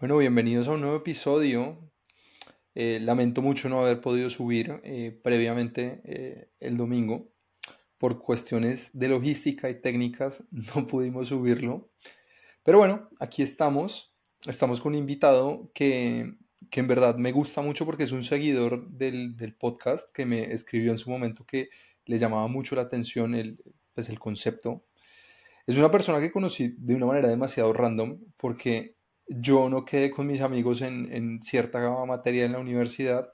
Bueno, bienvenidos a un nuevo episodio. Eh, lamento mucho no haber podido subir eh, previamente eh, el domingo. Por cuestiones de logística y técnicas no pudimos subirlo. Pero bueno, aquí estamos. Estamos con un invitado que, que en verdad me gusta mucho porque es un seguidor del, del, podcast que me escribió en su momento que le llamaba mucho la atención el, pues el concepto. Es una persona que conocí de una manera demasiado random porque yo no quedé con mis amigos en, en cierta materia en la universidad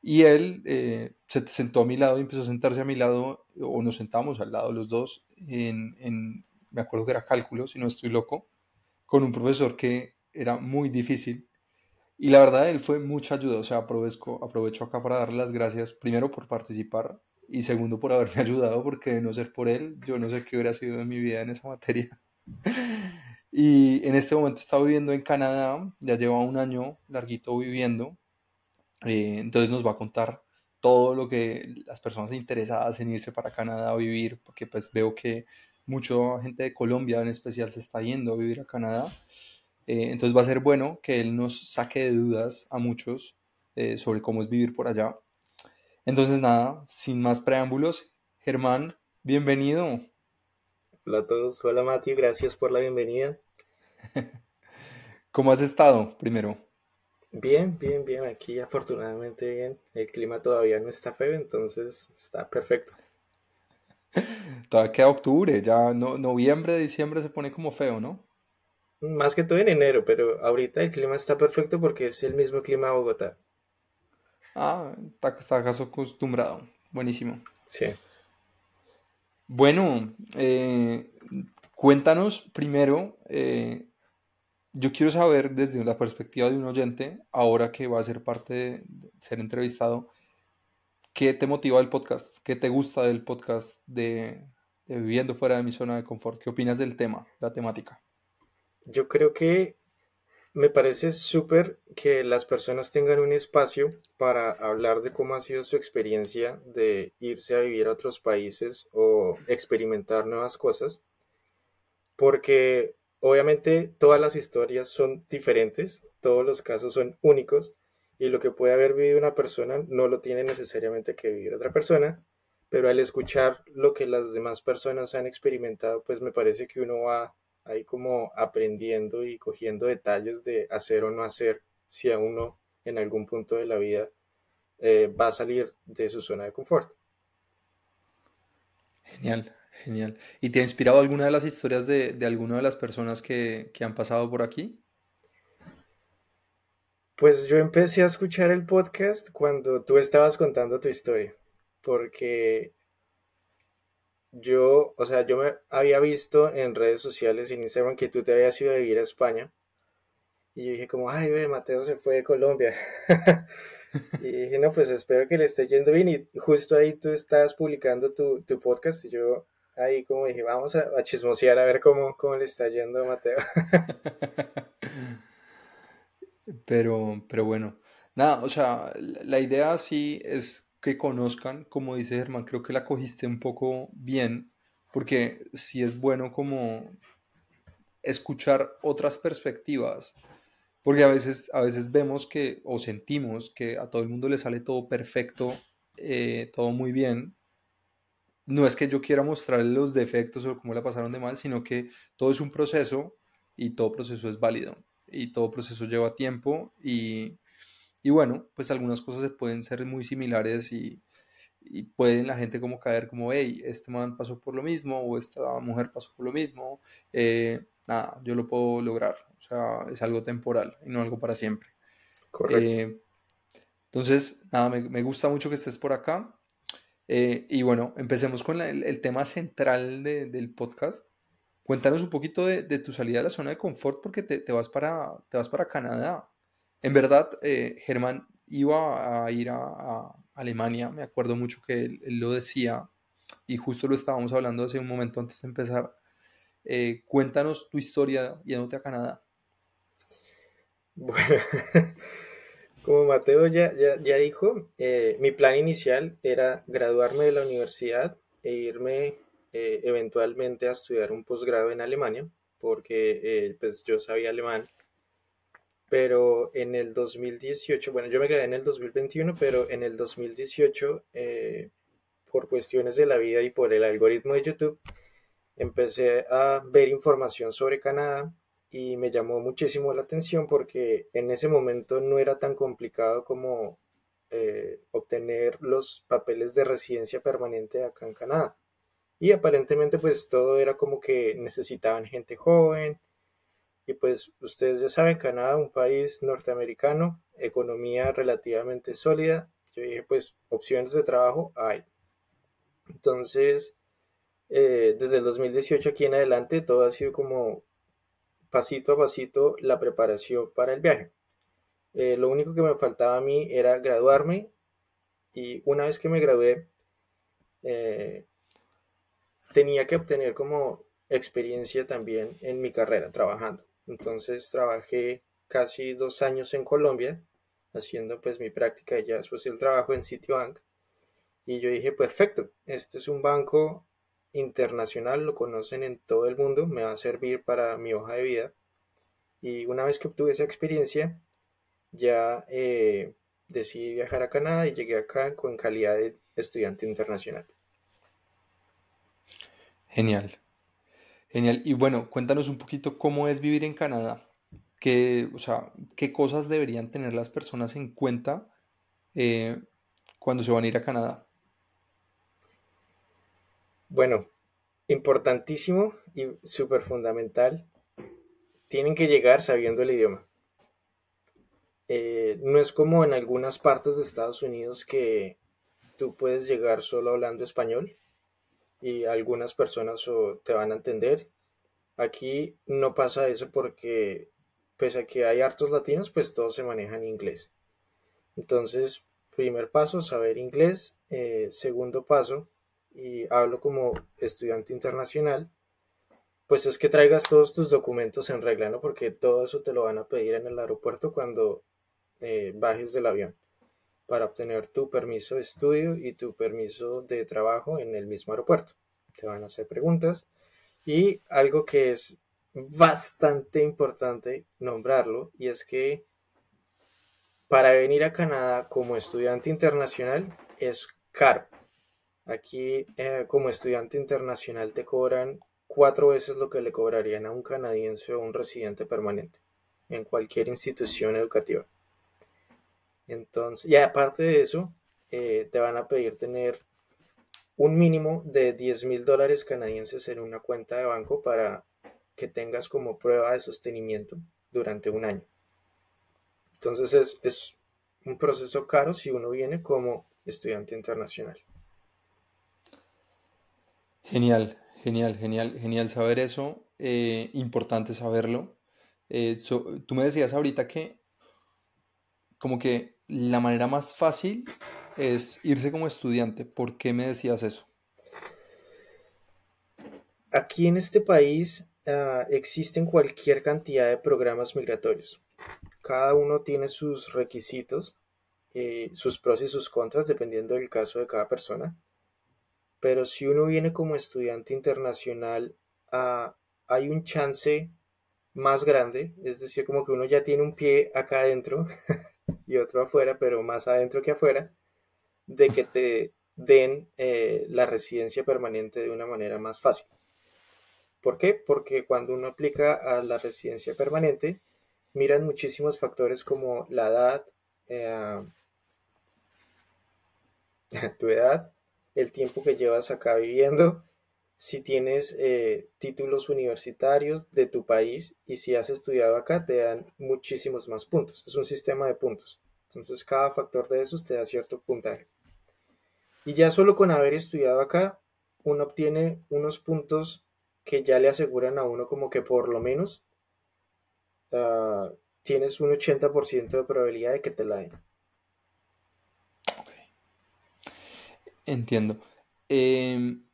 y él eh, se sentó a mi lado y empezó a sentarse a mi lado, o nos sentamos al lado los dos, en, me acuerdo que era cálculo, si no estoy loco, con un profesor que era muy difícil. Y la verdad, él fue mucha ayuda, o sea, aprovecho, aprovecho acá para darle las gracias, primero por participar y segundo por haberme ayudado, porque de no ser por él, yo no sé qué hubiera sido de mi vida en esa materia. Y en este momento está viviendo en Canadá, ya lleva un año larguito viviendo, eh, entonces nos va a contar todo lo que las personas interesadas en irse para Canadá a vivir, porque pues veo que mucha gente de Colombia en especial se está yendo a vivir a Canadá. Eh, entonces va a ser bueno que él nos saque de dudas a muchos eh, sobre cómo es vivir por allá. Entonces nada, sin más preámbulos, Germán, bienvenido. Hola a todos, hola Mati, gracias por la bienvenida. ¿Cómo has estado primero? Bien, bien, bien, aquí afortunadamente bien. El clima todavía no está feo, entonces está perfecto. Todavía queda octubre, ya no, noviembre, diciembre se pone como feo, ¿no? Más que todo en enero, pero ahorita el clima está perfecto porque es el mismo clima de Bogotá. Ah, está, está acostumbrado. Buenísimo. Sí. Bueno, eh, cuéntanos primero, eh, yo quiero saber desde la perspectiva de un oyente, ahora que va a ser parte de, ser entrevistado, ¿qué te motiva del podcast? ¿Qué te gusta del podcast de, de Viviendo fuera de mi zona de confort? ¿Qué opinas del tema, la temática? Yo creo que me parece súper que las personas tengan un espacio para hablar de cómo ha sido su experiencia de irse a vivir a otros países o experimentar nuevas cosas, porque obviamente todas las historias son diferentes, todos los casos son únicos y lo que puede haber vivido una persona no lo tiene necesariamente que vivir otra persona, pero al escuchar lo que las demás personas han experimentado, pues me parece que uno va ahí como aprendiendo y cogiendo detalles de hacer o no hacer si a uno en algún punto de la vida eh, va a salir de su zona de confort. Genial, genial. ¿Y te ha inspirado alguna de las historias de, de alguna de las personas que, que han pasado por aquí? Pues yo empecé a escuchar el podcast cuando tú estabas contando tu historia, porque yo, o sea, yo me había visto en redes sociales, en Instagram, que tú te habías ido a vivir a España. Y yo dije como, ay, ve, Mateo se fue de Colombia. y dije, no, pues espero que le esté yendo bien. Y justo ahí tú estabas publicando tu, tu podcast y yo ahí como dije, vamos a, a chismosear a ver cómo, cómo le está yendo a Mateo. pero, pero bueno, nada, o sea, la idea sí es que conozcan, como dice Germán, creo que la cogiste un poco bien, porque sí es bueno como escuchar otras perspectivas, porque a veces, a veces vemos que o sentimos que a todo el mundo le sale todo perfecto, eh, todo muy bien. No es que yo quiera mostrarle los defectos o cómo la pasaron de mal, sino que todo es un proceso y todo proceso es válido y todo proceso lleva tiempo y, y bueno, pues algunas cosas pueden ser muy similares y, y pueden la gente como caer como, hey, este man pasó por lo mismo o esta mujer pasó por lo mismo. Eh, nada, yo lo puedo lograr. O sea, es algo temporal y no algo para siempre. Correcto. Eh, entonces, nada, me, me, gusta mucho que estés por acá. Eh, y bueno, empecemos con la, el, el, tema central de, del podcast. Cuéntanos un poquito de, de, tu salida de la zona de confort porque te, te, vas, para, te vas para Canadá. En verdad, eh, Germán iba a ir a, Alemania, me acuerdo mucho que él, él, lo decía, y justo lo estábamos hablando hace un momento antes de empezar. Eh, cuéntanos tu historia yéndote a Canadá. Bueno, como Mateo ya, ya, ya dijo, eh, mi plan inicial era graduarme de la universidad e irme eh, eventualmente a estudiar un posgrado en Alemania, porque pues yo sabía alemán pero en el 2018, bueno, yo me gradué en el 2021, pero en el 2018, eh, por cuestiones de la vida y por el algoritmo de YouTube, empecé a ver información sobre Canadá y me llamó muchísimo la atención porque en ese momento no era tan complicado como eh, obtener los papeles de residencia permanente acá en Canadá. Y aparentemente pues todo era como que necesitaban gente joven. Y pues ustedes ya saben, Canadá, un país norteamericano, economía relativamente sólida. Yo dije pues opciones de trabajo hay. Entonces, eh, desde el 2018 aquí en adelante todo ha sido como pasito a pasito la preparación para el viaje. Eh, lo único que me faltaba a mí era graduarme y una vez que me gradué eh, tenía que obtener como experiencia también en mi carrera trabajando. Entonces trabajé casi dos años en Colombia haciendo pues mi práctica y ya después el trabajo en Citibank y yo dije perfecto, este es un banco internacional, lo conocen en todo el mundo, me va a servir para mi hoja de vida. Y una vez que obtuve esa experiencia, ya eh, decidí viajar a Canadá y llegué acá con calidad de estudiante internacional. Genial, genial. Y bueno, cuéntanos un poquito cómo es vivir en Canadá. ¿Qué, o sea, qué cosas deberían tener las personas en cuenta eh, cuando se van a ir a Canadá? Bueno, importantísimo y súper fundamental, tienen que llegar sabiendo el idioma. Eh, no es como en algunas partes de Estados Unidos que tú puedes llegar solo hablando español y algunas personas te van a entender. Aquí no pasa eso porque pese a que hay hartos latinos, pues todos se manejan inglés. Entonces, primer paso, saber inglés. Eh, segundo paso, y hablo como estudiante internacional, pues es que traigas todos tus documentos en regla, ¿no? Porque todo eso te lo van a pedir en el aeropuerto cuando eh, bajes del avión para obtener tu permiso de estudio y tu permiso de trabajo en el mismo aeropuerto. Te van a hacer preguntas y algo que es bastante importante nombrarlo y es que para venir a Canadá como estudiante internacional es caro. Aquí eh, como estudiante internacional te cobran cuatro veces lo que le cobrarían a un canadiense o un residente permanente en cualquier institución educativa. Entonces, y aparte de eso, eh, te van a pedir tener un mínimo de 10 mil dólares canadienses en una cuenta de banco para que tengas como prueba de sostenimiento durante un año. Entonces es, es un proceso caro si uno viene como estudiante internacional. Genial, genial, genial, genial saber eso. eh, importante saberlo. Eh, tú me decías ahorita que como que la manera más fácil es irse como estudiante. ¿Por qué me decías eso? Aquí en este país ah, existen cualquier cantidad de programas migratorios. Cada uno tiene sus requisitos, eh, sus pros y sus contras, dependiendo del caso de cada persona. Pero si uno viene como estudiante internacional, ah, hay un chance más grande, es decir, como que uno ya tiene un pie acá adentro y otro afuera, pero más adentro que afuera, de que te den eh, la residencia permanente de una manera más fácil. ¿Por qué? Porque cuando uno aplica a la residencia permanente, miran muchísimos factores como la edad, eh, tu edad, el tiempo que llevas acá viviendo, si tienes eh, títulos universitarios de tu país y si has estudiado acá, te dan muchísimos más puntos. Es un sistema de puntos. Entonces, cada factor de esos te da cierto puntaje. Y ya solo con haber estudiado acá, uno obtiene unos puntos que ya le aseguran a uno como que por lo menos uh, tienes un 80% de probabilidad de que te la den. Ok, entiendo. Em,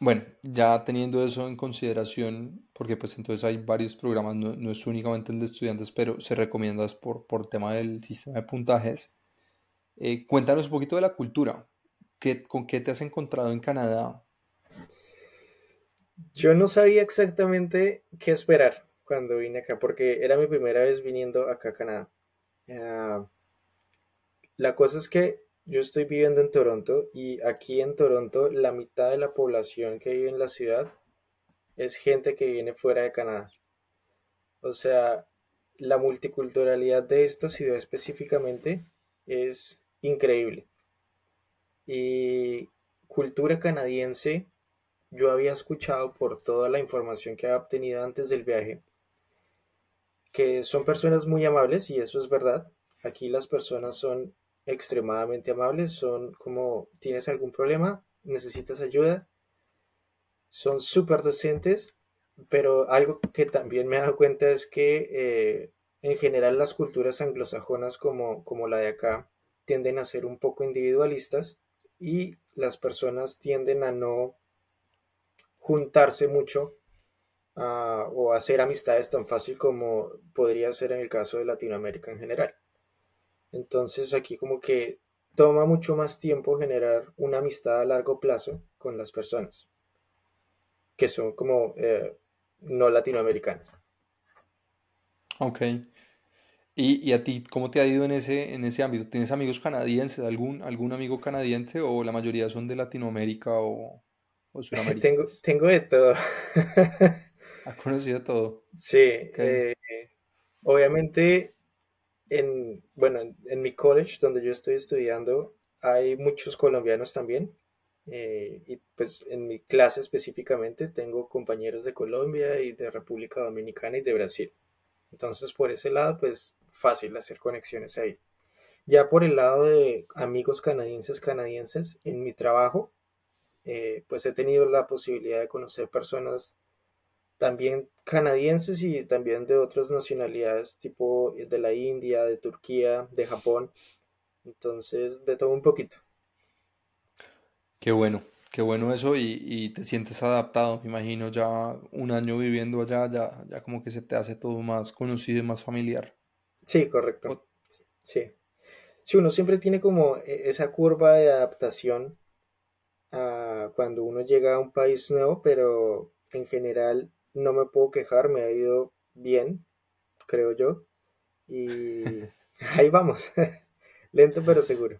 bueno, ya teniendo eso en consideración, porque pues entonces hay varios programas, no, no es únicamente el de estudiantes, pero se recomienda por, por tema del sistema de puntajes. Eh, cuéntanos un poquito de la cultura. ¿Qué, ¿Con qué te has encontrado en Canadá? Yo no sabía exactamente qué esperar, cuando vine acá, porque era mi primera vez viniendo acá a Canadá. Ah, la cosa es que yo estoy viviendo en Toronto y aquí en Toronto la mitad de la población que vive en la ciudad es gente que viene fuera de Canadá. O sea, la multiculturalidad de esta ciudad específicamente es increíble. Y cultura canadiense, yo había escuchado por toda la información que había obtenido antes del viaje, que son personas muy amables y eso es verdad. Aquí las personas son extremadamente amables, son como, ¿tienes algún problema? ¿Necesitas ayuda? Son súper decentes, pero algo que también me he dado cuenta es que eh, en general las culturas anglosajonas como, como la de acá tienden a ser un poco individualistas y las personas tienden a no juntarse mucho o hacer amistades tan fácil como podría ser en el caso de Latinoamérica en general. Entonces aquí como que toma mucho más tiempo generar una amistad a largo plazo con las personas que son como eh, no latinoamericanas. Ok. ¿Y, a ti cómo te ha ido en ese, en ese ámbito? ¿Tienes amigos canadienses? ¿Algún, algún amigo canadiense o la mayoría son de Latinoamérica o, o tengo, tengo de todo. ¿Has conocido todo? Sí. Eh, obviamente, en, bueno, en, mi college donde yo estoy estudiando hay muchos colombianos también. Eh, y pues en mi clase específicamente tengo compañeros de Colombia y de República Dominicana y de Brasil. Entonces por ese lado pues fácil hacer conexiones ahí. Ya por el lado de amigos canadienses canadienses, en mi trabajo eh, pues he tenido la posibilidad de conocer personas también canadienses y también de otras nacionalidades, tipo de la India, de Turquía, de Japón. Entonces, de todo un poquito. Qué bueno, qué bueno eso y, te sientes adaptado, me imagino, ya un año viviendo allá, ya, ya como que se te hace todo más conocido y más familiar. Sí, correcto. Sí. Sí, uno siempre tiene como e, esa curva de adaptación a cuando uno llega a un país nuevo, pero en general no me puedo quejar, me ha ido bien, creo yo. Y ahí vamos, lento pero seguro.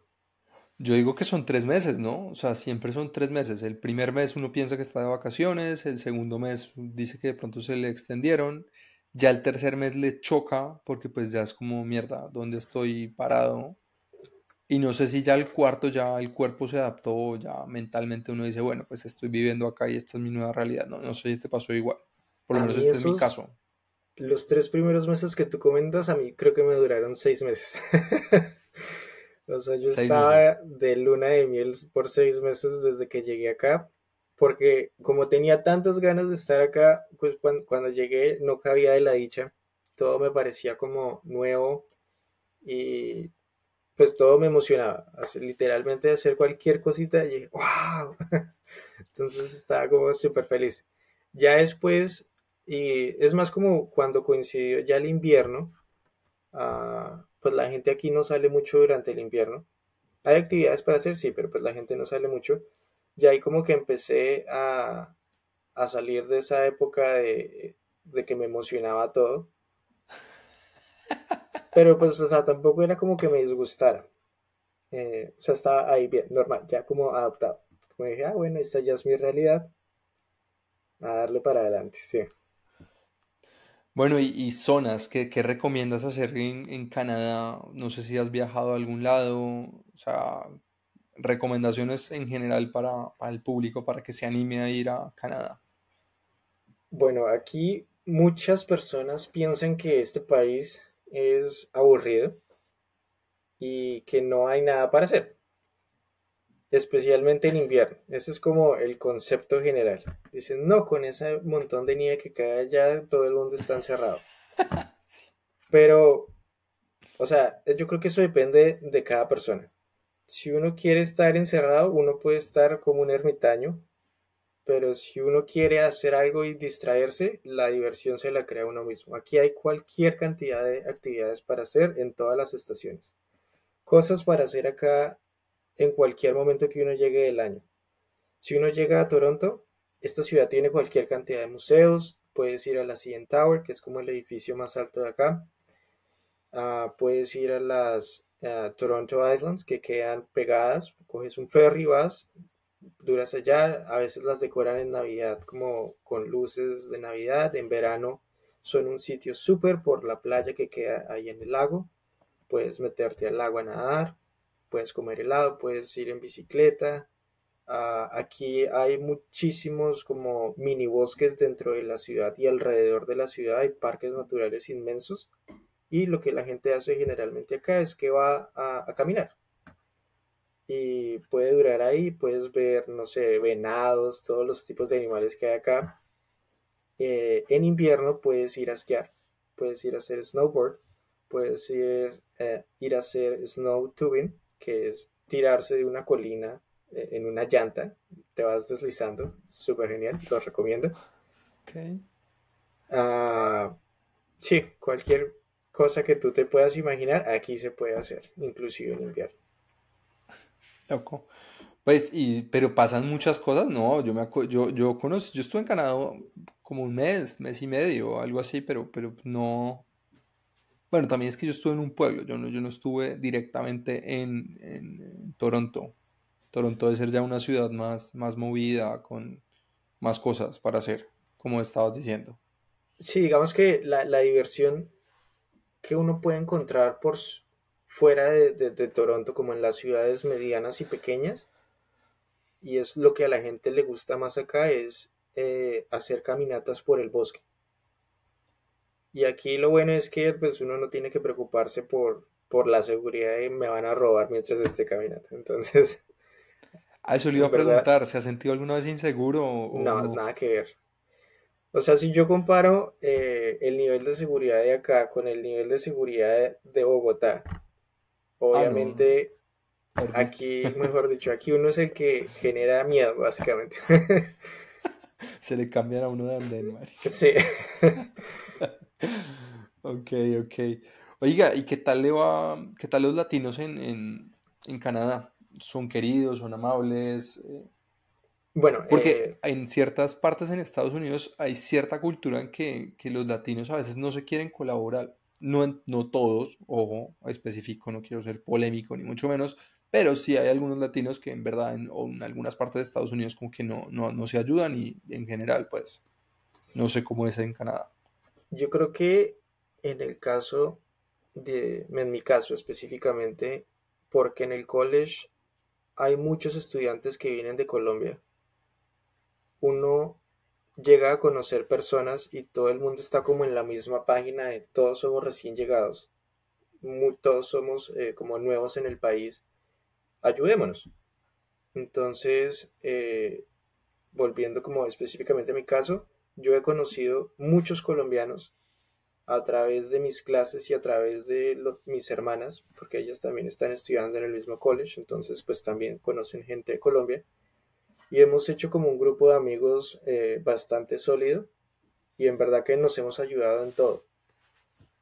Yo digo que son tres meses, ¿no? O sea, siempre son tres meses. El primer mes uno piensa que está de vacaciones, el segundo mes dice que de pronto se le extendieron, ya el tercer mes le choca porque pues ya es como mierda, ¿dónde estoy parado? Y no sé si ya el cuarto ya el cuerpo se adaptó, ya mentalmente uno dice, bueno, pues estoy viviendo acá y esta es mi nueva realidad. No, no sé si te pasó igual. Por lo menos este es mi caso. Los tres primeros meses que tú comentas, a mí creo que me duraron seis meses. o sea, yo estaba de luna de miel por seis meses desde que llegué acá, porque como tenía tantas ganas de estar acá, pues cuando, llegué no cabía de la dicha, todo me parecía como nuevo y pues todo me emocionaba, literalmente hacer cualquier cosita y wow, entonces estaba como súper feliz. Ya después y es más como cuando coincidió ya el invierno, ah, pues la gente aquí no sale mucho durante el invierno. Hay actividades para hacer, sí, pero pues la gente no sale mucho. Y ahí como que empecé a, salir de esa época de, que me emocionaba todo. Pero pues, o sea, tampoco era como que me disgustara. Eh, o sea, estaba ahí bien, normal, ya como adaptado. Como dije, ah, bueno, esta ya es mi realidad. A darle para adelante, sí. Bueno, y, zonas, ¿qué, recomiendas hacer en, Canadá? No sé si has viajado a algún lado, o sea, recomendaciones en general para, el público para que se anime a ir a Canadá. Bueno, aquí muchas personas piensan que este país es aburrido y que no hay nada para hacer especialmente en invierno. Ese es como el concepto general. Dicen, no, con ese montón de nieve que cae allá, todo el mundo está encerrado. Pero, o sea, yo creo que eso depende de cada persona. Si uno quiere estar encerrado, uno puede estar como un ermitaño, pero si uno quiere hacer algo y distraerse, la diversión se la crea uno mismo. Aquí hay cualquier cantidad de actividades para hacer en todas las estaciones. Cosas para hacer acá en cualquier momento que uno llegue del año. Si uno llega a Toronto, esta ciudad tiene cualquier cantidad de museos, puedes ir a la CN Tower, que es como el edificio más alto de acá. Ah, puedes ir a las Toronto Islands, que quedan pegadas. Coges un ferry, vas, duras allá. A veces las decoran en Navidad como con luces de Navidad. En verano son un sitio súper por la playa que queda ahí en el lago. Puedes meterte al agua a nadar, puedes comer helado, puedes ir en bicicleta. Ah, aquí hay muchísimos como mini bosques dentro de la ciudad y alrededor de la ciudad hay parques naturales inmensos y lo que la gente hace generalmente acá es que va a, caminar y puede durar ahí, puedes ver, no sé, venados, todos los tipos de animales que hay acá. Eh, en invierno puedes ir a esquiar, puedes ir a hacer snowboard, puedes ir, eh, ir a hacer snow tubing, que es tirarse de una colina eh, en una llanta, te vas deslizando, súper genial, lo recomiendo. Okay. Ah, sí, cualquier cosa que tú te puedas imaginar, aquí se puede hacer, inclusive en invierno. Loco. Pues, y, pero pasan muchas cosas, no, yo me yo, yo conozco, yo estuve en Canadá como un mes, mes y medio, algo así, pero, pero no, bueno, también es que yo estuve en un pueblo, yo no, yo no estuve directamente en, en Toronto, Toronto debe ser ya una ciudad más, más movida, con más cosas para hacer, como estabas diciendo. Sí, digamos que la, diversión que uno puede encontrar por fuera de, Toronto, como en las ciudades medianas y pequeñas, y es lo que a la gente le gusta más acá, es eh, hacer caminatas por el bosque. Y aquí lo bueno es que pues uno no tiene que preocuparse por, por la seguridad de me van a robar mientras esté caminando. Entonces, Ah, eso le iba a preguntar, ¿se ha sentido alguna vez inseguro? no, nada que ver. O sea, si yo comparo eh, el nivel de seguridad de acá con el nivel de seguridad de, Bogotá, obviamente aquí, mejor dicho, aquí uno es el que genera miedo, básicamente. Se le cambian a uno de andén, Sí. Ok, ok. Oiga, ¿y qué tal le va, qué tal los latinos en, en Canadá? son queridos, son amables. Eh. Bueno, porque eh, en ciertas partes en Estados Unidos hay cierta cultura en que, los latinos a veces no se quieren colaborar. No, no todos, ojo, específico, no quiero ser polémico ni mucho menos, pero sí hay algunos latinos que en verdad en, en algunas partes de Estados Unidos como que no, no, se ayudan y en general pues no sé cómo es en Canadá. Yo creo que en el caso de, en mi caso específicamente, porque en el college hay muchos estudiantes que vienen de Colombia. Uno llega a conocer personas y todo el mundo está como en la misma página de todos somos recién llegados, todos somos eh, como nuevos en el país, ayudémonos. Entonces, eh, volviendo como específicamente a mi caso, yo he conocido muchos colombianos a través de mis clases y a través de mis hermanas, porque ellas también están estudiando en el mismo college, entonces pues también conocen gente de Colombia. Y hemos hecho como un grupo de amigos eh, bastante sólido y en verdad que nos hemos ayudado en todo.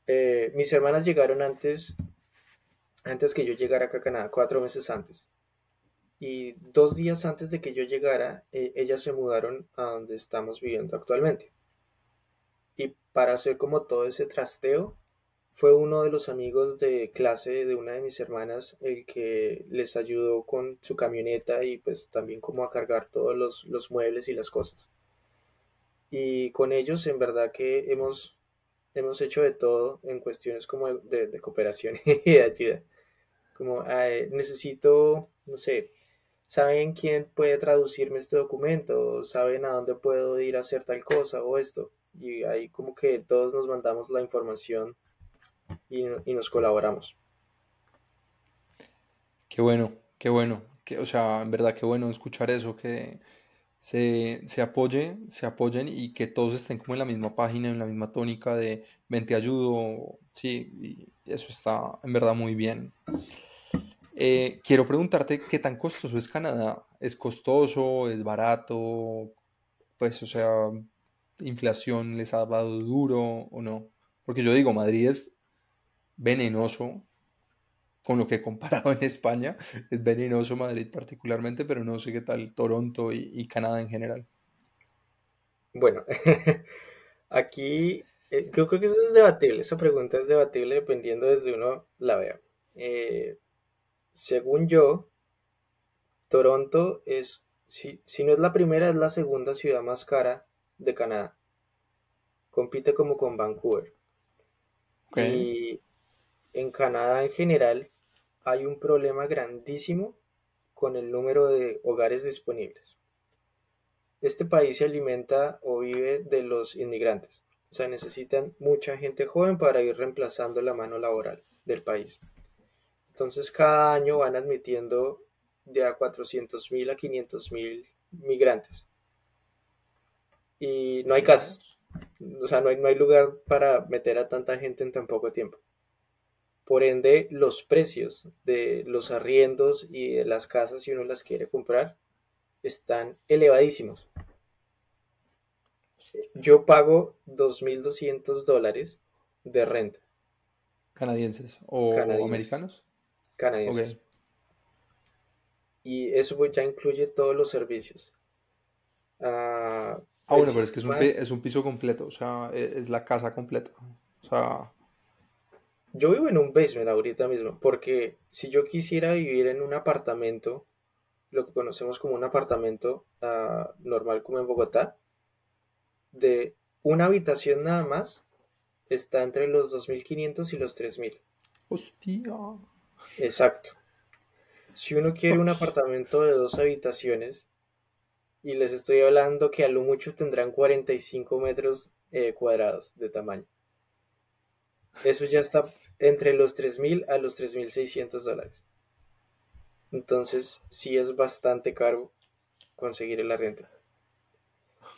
Eh, mis hermanas llegaron antes, antes que yo llegara acá a Canadá, cuatro meses antes. Y dos días antes de que yo llegara, eh, ellas se mudaron a donde estamos viviendo actualmente para hacer como todo ese trasteo, fue uno de los amigos de clase de una de mis hermanas el que les ayudó con su camioneta y pues también como a cargar todos los, muebles y las cosas. Y con ellos en verdad que hemos, hemos hecho de todo en cuestiones como de, cooperación y ayuda. Como necesito, no sé, ¿saben quién puede traducirme este documento? ¿Saben a dónde puedo ir a hacer tal cosa o esto? y ahí como que todos nos mandamos la información y, nos colaboramos. Qué bueno, qué bueno. Que, o sea, en verdad, qué bueno escuchar eso, que se, se apoye, se apoyen y que todos estén como en la misma página, en la misma tónica de ven te ayudo, sí, y eso está en verdad muy bien. Eh, quiero preguntarte qué tan costoso es Canadá. ¿Es costoso? ¿Es barato? Pues, o sea, inflación les ha dado duro o no. Porque yo digo, Madrid es venenoso con lo que he comparado en España. Es venenoso Madrid particularmente, pero no sé qué tal Toronto y, Canadá en general. Bueno, Aquí eh, creo, que eso es debatible, esa pregunta es debatible dependiendo desde uno la vea. Eh, según yo, Toronto es, si, si no es la primera, es la segunda ciudad más cara de Canadá. Compite como con Vancouver. Y en Canadá en general hay un problema grandísimo con el número de hogares disponibles. Este país se alimenta o vive de los inmigrantes. O sea, necesitan mucha gente joven para ir reemplazando la mano laboral del país. Entonces, cada año van admitiendo de a 400 mil a 500 mil migrantes. Y no hay casas. O sea, no hay, no hay lugar para meter a tanta gente en tan poco tiempo. Por ende, los precios de los arriendos y de las casas, si uno las quiere comprar, están elevadísimos yo pago 2.200 dólares de renta. ¿Canadienses o americanos? Canadienses. Y eso pues ya incluye todos los servicios. ah, ah bueno, pero es que es un, piso completo, o sea, e, es la casa completa. O sea... Yo vivo en un basement ahorita mismo, porque si yo quisiera vivir en un apartamento, lo que conocemos como un apartamento ah, normal como en Bogotá, de una habitación nada más está entre los 2.500 y los 3.000. Hostia. Exacto. Si uno quiere un apartamento de dos habitaciones, y les estoy hablando que a lo mucho tendrán 45 metros eh, cuadrados de tamaño. Eso ya está entre los 3.000 a los 3.600 dólares. Entonces, sí es bastante caro conseguir el arriendo.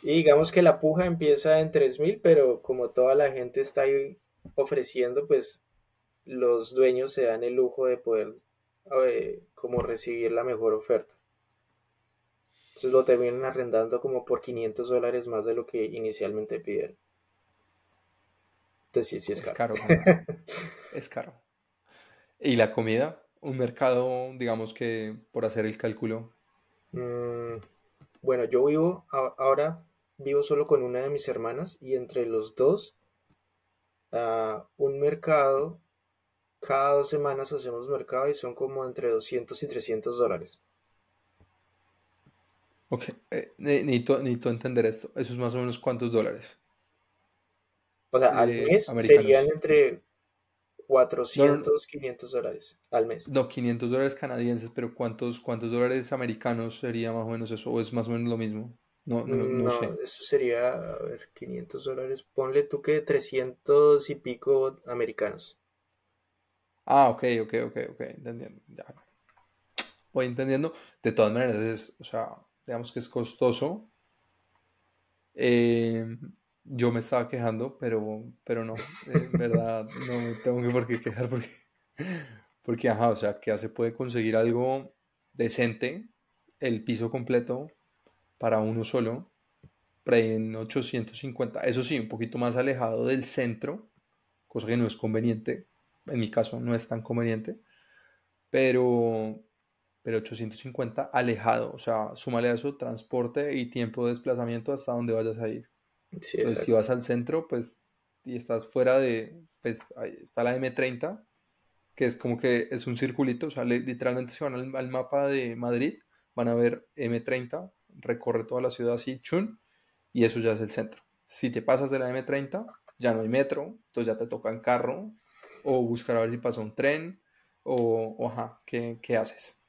Y digamos que la puja empieza en 3.000, pero como toda la gente está ahí ofreciendo, pues los dueños se dan el lujo de poder eh, como recibir la mejor oferta. Entonces lo terminan arrendando como por 500 dólares más de lo que inicialmente pidieron. Entonces sí, sí es caro. Es caro. es caro. ¿Y la comida? Un mercado, digamos que por hacer el cálculo. Mm, bueno, yo vivo ahora vivo solo con una de mis hermanas y entre los dos, ah, un mercado, cada dos semanas hacemos mercado y son como entre 200 y 300 dólares. Ok, eh, necesito, entender esto. ¿Eso es más o menos cuántos dólares? O sea, al mes serían entre 400, 500 dólares al mes. No, 500 dólares canadienses, pero ¿cuántos, ¿cuántos dólares americanos sería más o menos eso? ¿O es más o menos lo mismo? No, no, no, sé. eso sería, a ver, 500 dólares. Ponle tú que 300 y pico americanos. Ah, ok, ok, ok, ok, entendiendo. Ya. Voy entendiendo. De todas maneras, es, o sea, digamos que es costoso. Eh, yo me estaba quejando, pero, pero no, en verdad, no tengo que por qué quejar porque, porque, ajá, o sea, que ya se puede conseguir algo decente, el piso completo, para uno solo, en 850. Eso sí, un poquito más alejado del centro, cosa que no es conveniente. En mi caso no es tan conveniente. Pero, pero 850 alejado. O sea, súmale a eso transporte y tiempo de desplazamiento hasta donde vayas a ir. Entonces, si vas al centro, pues, y estás fuera de, pues, ahí está la M30, que es como que es un circulito, o sea, literalmente si van al, al mapa de Madrid, van a ver M30 recorre toda la ciudad así, chun, y eso ya es el centro. Si te pasas de la M30, ya no hay metro, entonces ya te toca en carro, o buscar a ver si pasa un tren, o, ajá, ¿qué, ¿qué, haces?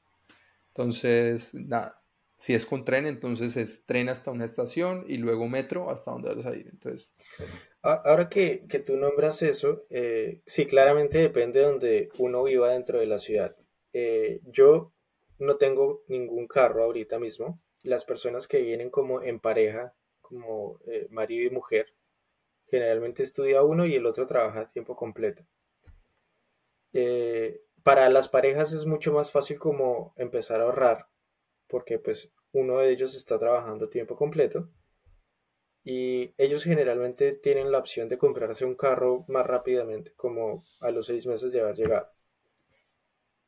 Entonces, nada, si es con tren, entonces es tren hasta una estación y luego metro hasta donde vas a ir. Entonces, Ahora que, que tú nombras eso, eh, sí, claramente depende de donde uno viva dentro de la ciudad. Eh, yo no tengo ningún carro ahorita mismo, las personas que vienen como en pareja, como eh, marido y mujer, generalmente estudia uno y el otro trabaja a tiempo completo. Eh, para las parejas es mucho más fácil como empezar a ahorrar, porque pues uno de ellos está trabajando tiempo completo y ellos generalmente tienen la opción de comprarse un carro más rápidamente, como a los seis meses de haber llegado.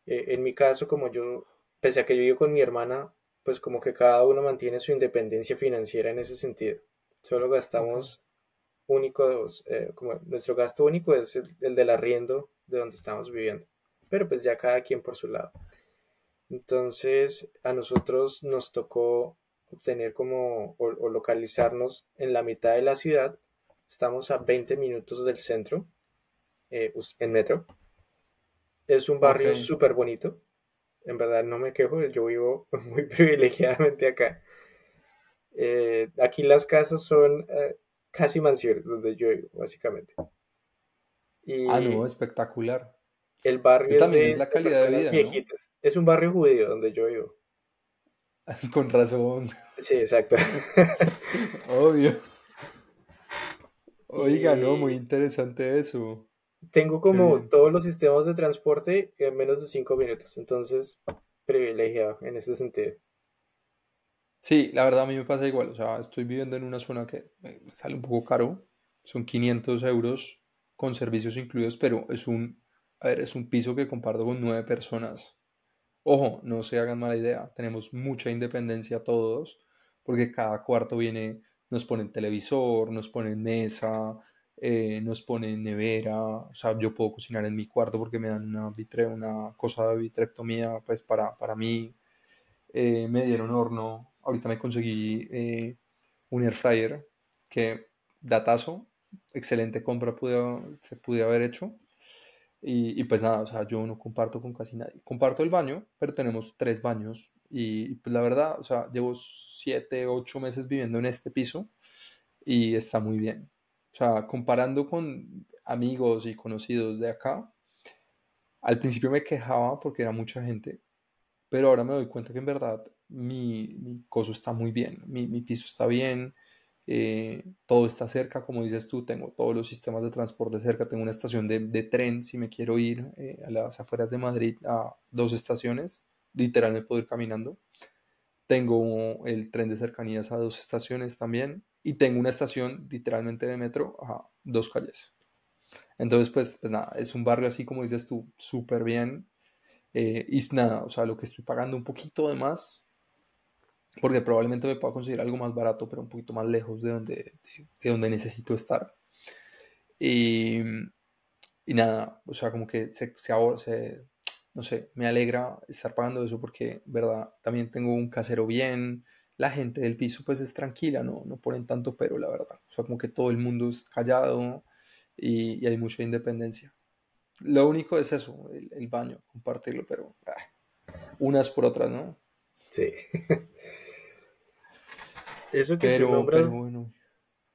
Eh, en mi caso, como yo, pese a que yo vivo con mi hermana, pues como que cada uno mantiene su independencia financiera en ese sentido. Solo gastamos único, eh, como nuestro gasto único es el, el, del arriendo de donde estamos viviendo. Pero pues ya cada quien por su lado. Entonces a nosotros nos tocó obtener como o, localizarnos en la mitad de la ciudad. Estamos a 20 minutos del centro eh, en metro. Es un barrio súper bonito. En verdad no me quejo, yo vivo muy privilegiadamente acá. Eh, aquí las casas son eh, casi mansiones donde yo vivo, básicamente. Y ah, no, espectacular. El barrio también es la calidad de, vida. Viejitas. Es un barrio judío donde yo vivo. Con razón. Sí, exacto. Obvio. Oiga, no, muy interesante eso. Tengo como todos los sistemas de transporte en menos de cinco minutos, entonces privilegiado en ese sentido. Sí, la verdad a mí me pasa igual, o sea, estoy viviendo en una zona que me sale un poco caro, son 500 euros con servicios incluidos, pero es un, a ver, es un piso que comparto con nueve personas. Ojo, no se hagan mala idea, tenemos mucha independencia todos, porque cada cuarto viene, nos ponen televisor, nos ponen mesa, eh, nos ponen nevera, o sea, yo puedo cocinar en mi cuarto porque me dan una, vitre, una cosa de vitrectomía, pues para, para mí, eh, me dieron horno, ahorita me conseguí eh, un air fryer, que datazo, excelente compra pude, se pude haber hecho, y, pues nada, o sea, yo no comparto con casi nadie. Comparto el baño, pero tenemos tres baños. Y, pues la verdad, o sea, llevo siete, ocho meses viviendo en este piso y está muy bien. O sea, comparando con amigos y conocidos de acá, al principio me quejaba porque era mucha gente, pero ahora me doy cuenta que en verdad mi, mi coso está muy bien, mi, mi piso está bien, eh, todo está cerca, como dices tú, tengo todos los sistemas de transporte cerca, tengo una estación de, tren si me quiero ir eh, a las afueras de Madrid a dos estaciones, literal me puedo ir caminando. Tengo el tren de cercanías a dos estaciones también y tengo una estación literalmente de metro a dos calles. Entonces, pues, pues nada, es un barrio así como dices tú, súper bien. Eh, y nada, o sea, lo que estoy pagando un poquito de más porque probablemente me pueda conseguir algo más barato, pero un poquito más lejos de donde, de, donde necesito estar. Y, y, nada, o sea, como que se, se, no sé, me alegra estar pagando eso porque, verdad, también tengo un casero bien, la gente del piso pues es tranquila, no, no ponen tanto pero, la verdad. O sea, como que todo el mundo es callado y, y hay mucha independencia. Lo único es eso, el, baño, compartirlo, pero ah, unas por otras, ¿no? Sí. Eso que tú nombras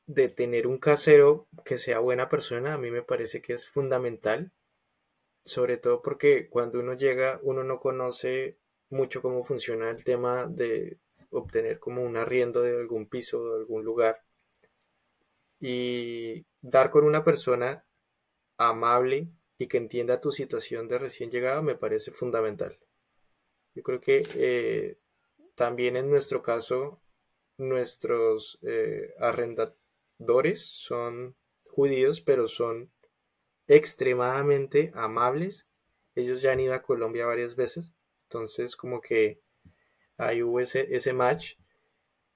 de tener un casero que sea buena persona, a mí me parece que es fundamental. Sobre todo porque cuando uno llega, uno no conoce mucho cómo funciona el tema de obtener como un arriendo de algún piso, de algún lugar. Y dar con una persona amable y que entienda tu situación de recién llegado me parece fundamental. Yo creo que eh, también en nuestro caso nuestros eh, arrendadores son judíos, pero son extremadamente amables. Ellos ya han ido a Colombia varias veces, entonces como que ahí hubo ese, ese match.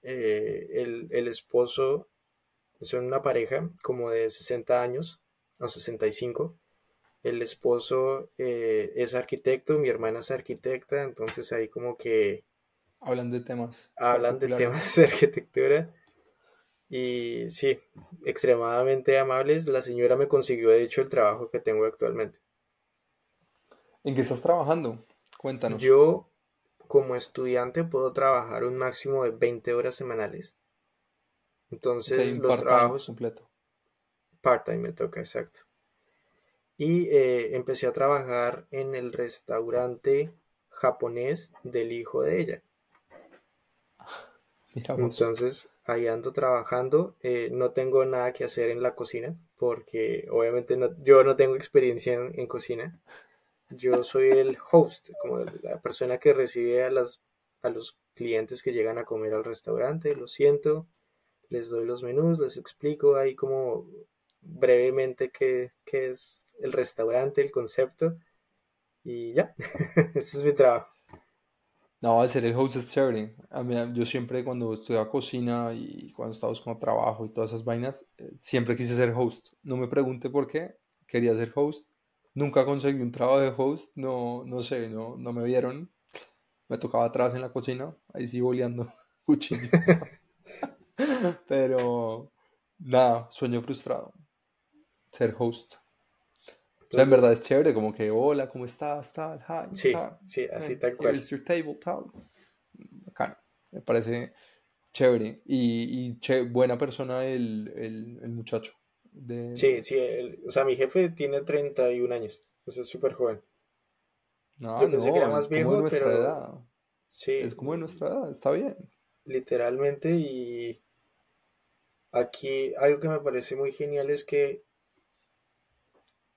Eh, el, esposo son una pareja como de 60 años o 65. El esposo eh, es arquitecto, mi hermana es arquitecta, entonces ahí como que Hablan de temas. Hablan de temas de arquitectura. Y sí, extremadamente amables. La señora me consiguió, de hecho, el trabajo que tengo actualmente. ¿En qué estás trabajando? Cuéntanos. Yo, como estudiante, puedo trabajar un máximo de 20 horas semanales. Entonces, los trabajos. completo. Part-time me toca, exacto. Y eh, empecé a trabajar en el restaurante japonés del hijo de ella. Entonces, ahí ando trabajando. Eh, no tengo nada que hacer en la cocina porque obviamente yo no tengo experiencia en, cocina. Yo soy el host, como la persona que recibe a, las, a los clientes que llegan a comer al restaurante. Lo siento, les doy los menús, les explico ahí como brevemente qué, qué es el restaurante, el concepto. Y ya, ese es mi trabajo. No, hacer el host es chévere. A mí, yo siempre cuando estudiaba cocina y cuando estaba buscando trabajo y todas esas vainas, eh, siempre quise ser host. No me pregunte por qué, quería ser host. Nunca conseguí un trabajo de host, no, no sé, no, no me vieron. Me tocaba atrás en la cocina, ahí sí boleando cuchillo. Pero nada, sueño frustrado. Ser host. O sea, en verdad es chévere, como que, hola, ¿cómo estás? Tal, hi, Sí, tal, sí, así tal cual. here's your table, tal. Bacano. Me parece chévere. Y, y che- buena persona el, el, el muchacho. De... Sí, sí, el- o sea, mi jefe tiene 31 años, o sea, es súper joven. No, Yo pensé que era no, es más como de nuestra pero edad. sí, Es como de nuestra edad, está bien. literalmente. Y aquí algo que me parece muy genial es que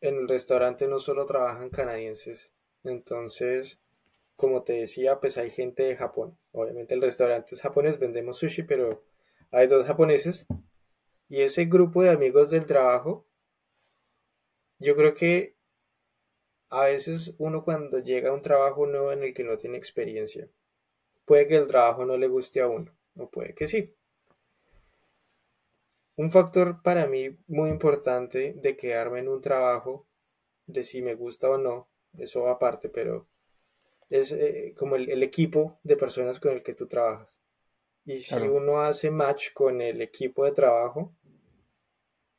en el restaurante no solo trabajan canadienses, entonces, como te decía, pues hay gente de Japón. Obviamente el restaurante es japonés, vendemos sushi, pero hay dos japoneses. Y ese grupo de amigos del trabajo, yo creo que a veces uno cuando llega a un trabajo nuevo en el que no tiene experiencia, puede que el trabajo no le guste a uno, o puede que sí. Un factor para mí muy importante de quedarme en un trabajo, de si me gusta o no, eso aparte, pero es eh, como el, el equipo de personas con el que tú trabajas. Y si Claro. uno hace match con el equipo de trabajo,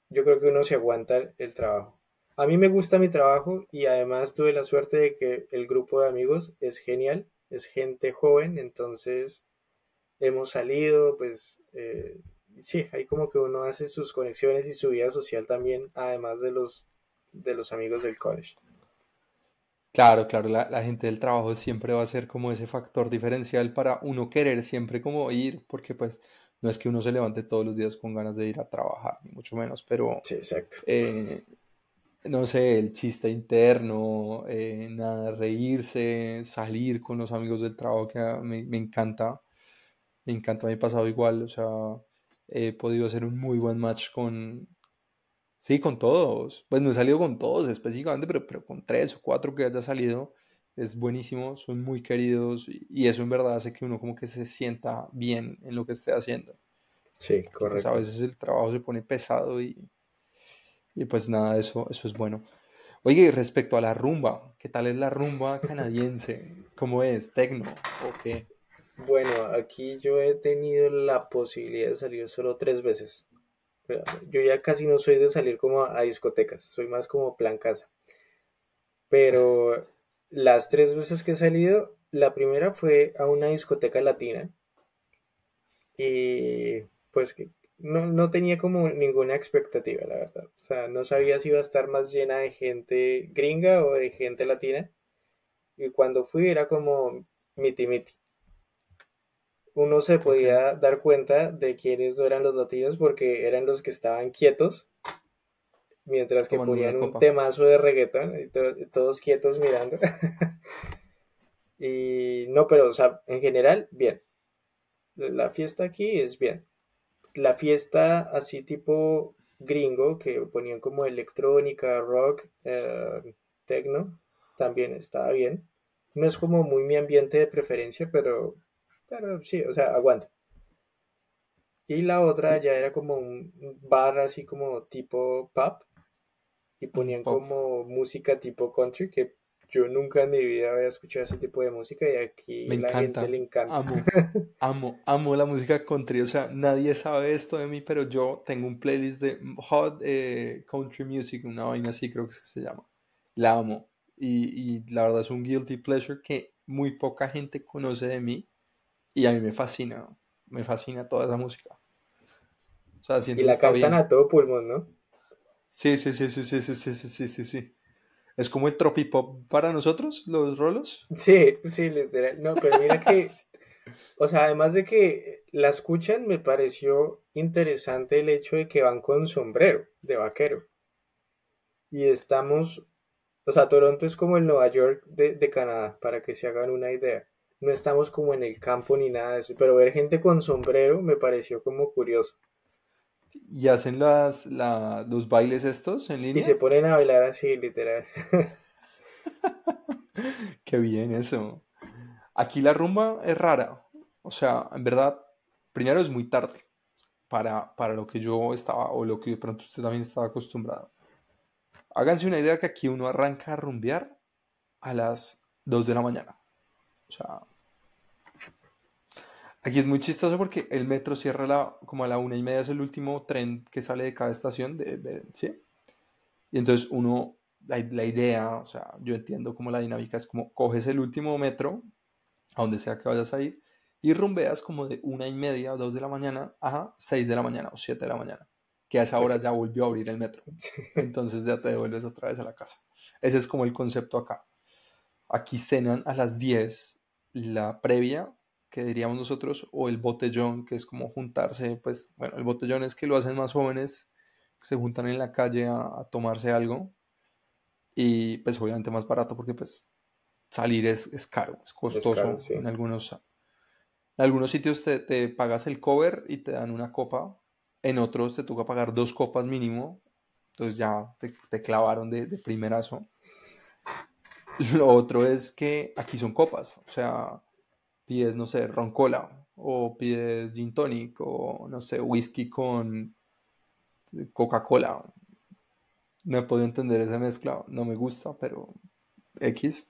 yo creo que uno se aguanta el, el trabajo. A mí me gusta mi trabajo y además tuve la suerte de que el grupo de amigos es genial, es gente joven, entonces hemos salido, pues eh, sí, hay como que uno hace sus conexiones y su vida social también, además de los, de los amigos del college. Claro, claro, la, la gente del trabajo siempre va a ser como ese factor diferencial para uno querer siempre como ir, porque pues no es que uno se levante todos los días con ganas de ir a trabajar, ni mucho menos, pero Sí, exacto. eh, no sé, el chiste interno, eh, nada, reírse, salir con los amigos del trabajo, que me, me encanta, me encanta, me ha pasado igual, o sea, he podido hacer un muy buen match con, Sí, con todos. Pues no he salido con todos específicamente, pero, pero con tres o cuatro que haya salido es buenísimo, son muy queridos y, eso en verdad hace que uno como que se sienta bien en lo que esté haciendo. Sí, pues a correcto. veces el trabajo se pone pesado y, y pues nada, eso, eso es bueno. Oye, y respecto a la rumba, ¿qué tal es la rumba canadiense? ¿Cómo es? ¿Tecno o qué? Bueno, aquí yo he tenido la posibilidad de salir solo tres veces. Yo ya casi no soy de salir como a discotecas, soy más como plan casa. Pero las tres veces que he salido, la primera fue a una discoteca latina y pues no, no tenía como ninguna expectativa, la verdad. O sea, no sabía si iba a estar más llena de gente gringa o de gente latina. Y cuando fui era como miti miti. Uno se podía dar cuenta de quiénes no eran los latinos porque eran los que estaban quietos, mientras que tomando ponían un temazo de reggaetón y to- todos quietos mirando. Y no, pero, o sea, en general, bien. La fiesta aquí es bien. La fiesta así tipo gringo, que ponían como electrónica, rock, eh, techno, también estaba bien. No es como muy mi ambiente de preferencia, pero, pero sí, o sea, aguanta. Y la otra ya era como un bar así como tipo pub y ponían pop. como música tipo country que yo nunca en mi vida había escuchado ese tipo de música y Me aquí la gente le encanta, encanta. amo, amo, amo la música country. O sea, nadie sabe esto de mí, pero yo tengo un playlist de Hot eh, Country Music, una vaina así creo que se llama. La amo. Y, y la verdad es un guilty pleasure que muy poca gente conoce de mí y a mí me fascina, me fascina toda esa música. O sea, Y siento que la cantan bien. a todo pulmón, ¿no? Sí, sí, sí, sí, sí, sí, sí, sí, sí, sí, sí. Es como el tropipop para nosotros, los rolos. Sí, sí, literal. No, pero mira que, o sea, además de que la escuchan, me pareció interesante el hecho de que van con sombrero de vaquero. Y estamos, o sea, Toronto es como el Nueva York de, de Canadá, para que se hagan una idea. No estamos como en el campo ni nada de eso, pero ver gente con sombrero me pareció como curioso. Y hacen las, la- los bailes estos en Y se línea. ponen a bailar así, literal. Qué bien eso. Aquí la rumba es rara. O sea, en verdad, primero es muy tarde para, para lo que yo estaba o lo que de pronto usted también estaba acostumbrado. Háganse una idea que aquí uno arranca a rumbear a las 2 de la mañana. O sea, aquí es muy chistoso porque el metro cierra la, como a la una y media, es el último tren que sale de cada estación, de, ¿sí? Y entonces uno, la, la, idea, o sea, yo entiendo como la dinámica es como coges el último metro, a donde sea que vayas a ir, y rumbeas como de una y media o dos de la mañana a seis de la mañana o siete de la mañana, que a esa hora ya volvió a abrir el metro. Entonces ya te devuelves otra vez a la casa. Ese es como el concepto acá. Aquí cenan a las 10 la previa, que diríamos nosotros, o el botellón, que es como juntarse, pues, bueno, el botellón es que lo hacen más jóvenes, que se juntan en la calle a, tomarse algo, y pues obviamente más barato porque pues salir es, es caro, es costoso en algunos... En algunos sitios te, te pagas el cover y te dan una copa, en otros te toca pagar dos copas mínimo, entonces ya te, te clavaron de, de primerazo. Lo otro es que aquí son copas, o sea, pides, no sé, ron cola, o pides gin tonic, o no sé, whisky con Coca-Cola. No he podido entender esa mezcla, no me gusta, pero X.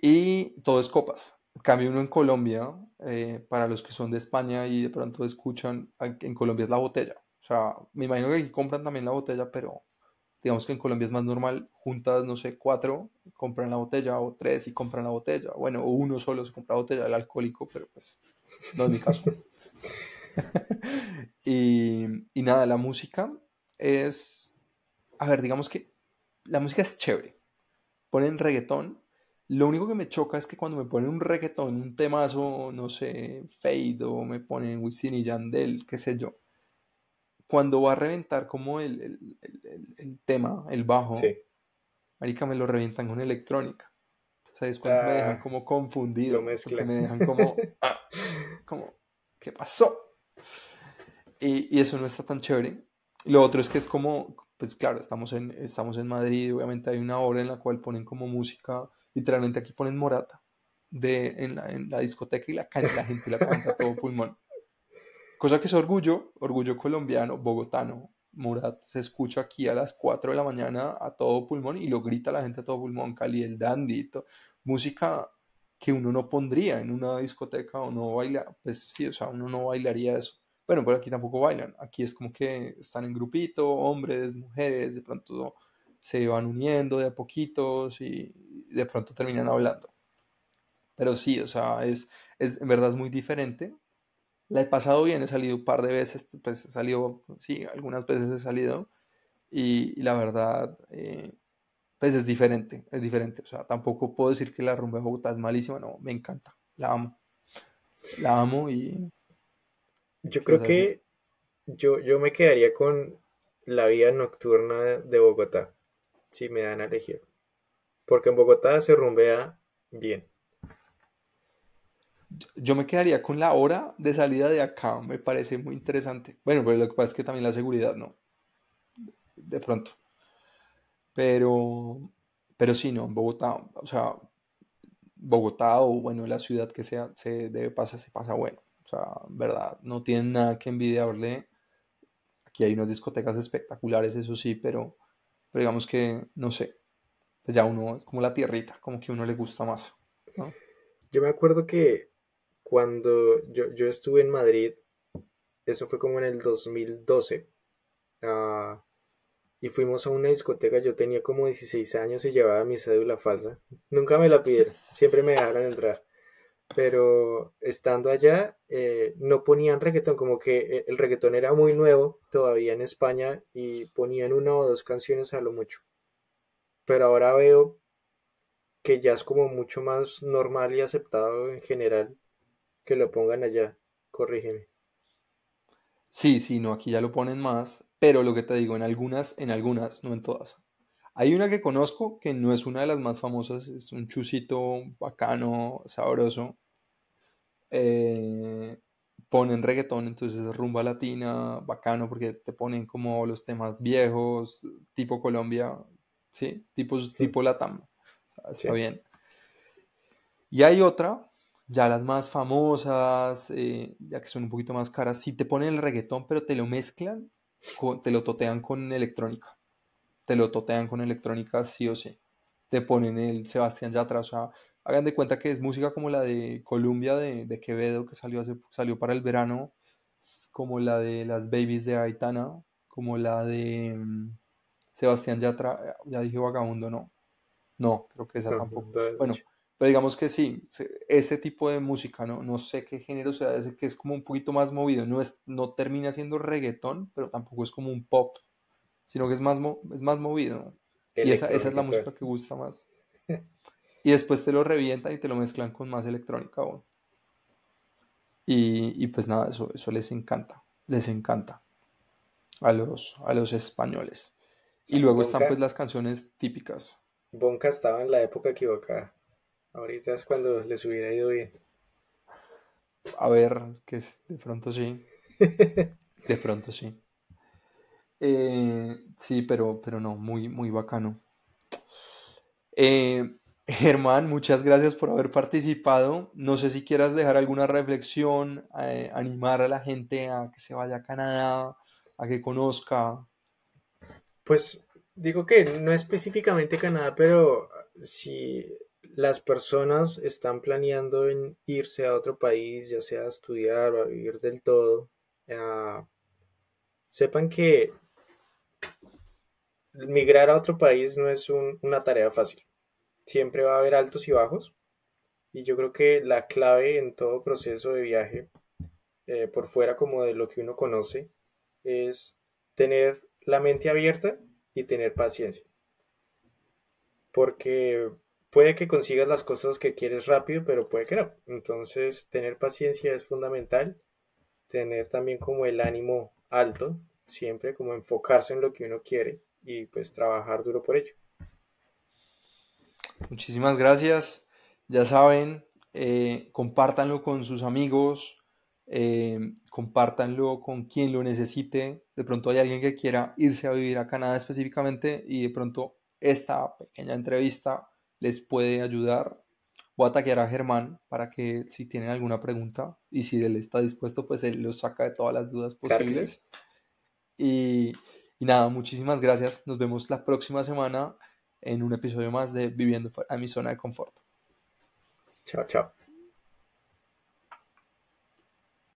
Y todo es copas. cambio uno en Colombia, eh, para los que son de España y de pronto escuchan, en Colombia es la botella. O sea, me imagino que aquí compran también la botella, pero digamos que en Colombia es más normal, juntas, no sé, cuatro, compran la botella, o tres y compran la botella. Bueno, o uno solo se compra la botella, el alcohólico, pero pues no es mi caso. y, y nada, la música es, a ver, digamos que la música es chévere. Ponen reggaetón. Lo único que me choca es que cuando me ponen un reggaetón, un temazo, no sé, Fade o me ponen Wisin y Yandel, qué sé yo, cuando va a reventar como el, tema, el bajo, sí. marica, me lo revientan con electrónica. O sea, es cuando me dejan ah, como confundido. Porque me dejan como, ah, como, ¿qué pasó? Y, eso no está tan chévere. Lo otro es que es como, pues claro, estamos en, estamos en Madrid, obviamente hay una hora en la cual ponen como música, literalmente aquí ponen morata de, en, la, en la discoteca y la, la gente la canta todo pulmón. Cosa que es orgullo, orgullo colombiano, bogotano. Murat se escucha aquí a las 4 de la mañana a todo pulmón y lo grita la gente a todo pulmón, Cali el dandy, música que uno no pondría en una discoteca o no baila, pues sí, o sea, uno no bailaría eso. Bueno, pero aquí tampoco bailan, aquí es como que están en grupito, hombres, mujeres, de pronto se van uniendo de a poquitos y de pronto terminan hablando. Pero sí, o sea, es, es en verdad es muy diferente la he pasado bien, he salido un par de veces, pues he salido, sí, algunas veces he salido y, la verdad, eh, pues es diferente, es diferente. O sea, tampoco puedo decir que la rumba de Bogotá es malísima, no, me encanta, la amo. La amo y... Yo creo que yo, yo me quedaría con la vida nocturna de Bogotá, si me dan a elegir. Porque en Bogotá se rumbea bien yo me quedaría con la hora de salida de acá, me parece muy interesante. Bueno, pero lo que pasa es que también la seguridad, ¿no? De pronto. Pero, pero sí, ¿no? Bogotá, o sea, Bogotá o bueno, la ciudad que sea, se debe pasar, se pasa bueno. O sea, verdad, no tienen nada que envidiarle. Aquí hay unas discotecas espectaculares, eso sí, pero, pero digamos que, no sé, pues ya uno es como la tierrita, como que uno le gusta más. ¿no? Yo me acuerdo que cuando yo, yo estuve en Madrid, eso fue como en el 2012, ah, y fuimos a una discoteca, yo tenía como 16 años y llevaba mi cédula falsa. Nunca me la pidieron, siempre me dejaron entrar. Pero estando allá, eh, no ponían reggaetón, como que eh, el reggaetón era muy nuevo todavía en España y ponían una o dos canciones a lo mucho. Pero ahora veo que ya es como mucho más normal y aceptado en general que lo pongan allá. Corrígeme. Sí, sí, no, aquí ya lo ponen más, pero lo que te digo, en algunas, en algunas, no en todas. Hay una que conozco que no es una de las más famosas, es un chusito bacano, sabroso. Eh, ponen reggaetón, entonces es rumba latina, bacano, porque te ponen como los temas viejos, tipo Colombia, ¿sí? Tipo, tipo Latam. Está bien. Y hay otra, ya las más famosas, eh, ya que son un poquito más caras, sí te ponen el reggaetón, pero te lo mezclan, te lo totean con electrónica. Te lo totean con electrónica sí o sí. Te ponen el Sebastián Yatra, o sea, hagan de cuenta que es música como la de Columbia de, Quevedo, que salió, hace, salió para el verano, como la de las Babies de Aitana, como la de mm, Sebastián Yatra, ya dije vagabundo, no. No, creo que esa tampoco. Bueno, pero digamos que sí, ese tipo de música, no, no sé qué género sea, ese que es como un poquito más movido, no, es, no termina siendo reggaetón, pero tampoco es como un pop, sino que es más, es más movido. Y esa, esa es la música que gusta más. y después te lo revientan y te lo mezclan con más electrónica Y, y, pues nada, eso, eso les encanta, les encanta a los, a los españoles. Y luego están pues las canciones típicas. Bonca estaba en la época equivocada. Ahorita es cuando les hubiera ido bien. A ver, que de pronto sí. De pronto sí. Eh, sí, pero, pero no, muy, muy bacano. Eh, Germán, muchas gracias por haber participado. No sé si quieras dejar alguna reflexión, eh, animar a la gente a que se vaya a Canadá, a que conozca. Pues digo que no específicamente Canadá, pero si las personas están planeando irse a otro país, ya sea a estudiar o a vivir del todo, ah, sepan que migrar a otro país no es una tarea fácil. Siempre va a haber altos y bajos. Y yo creo que la clave en todo proceso de viaje, eh, por fuera como de lo que uno conoce, es tener la mente abierta y tener paciencia. Porque puede que consigas las cosas que quieres rápido, pero puede que no. Entonces, tener paciencia es fundamental. Tener también como el ánimo alto, siempre como enfocarse en lo que uno quiere y pues trabajar duro por ello. Muchísimas gracias. Ya saben, eh, compártanlo con sus amigos, eh, compártanlo con quien lo necesite. De pronto hay alguien que quiera irse a vivir a Canadá específicamente y de pronto esta pequeña entrevista les puede ayudar. Voy a ataquear a Germán para que si tienen alguna pregunta y si él está dispuesto, pues él los saca de todas las dudas posibles. y, y nada, muchísimas gracias. Nos vemos la próxima semana en un episodio más de Viviendo a mi zona de confort. Chao, chao.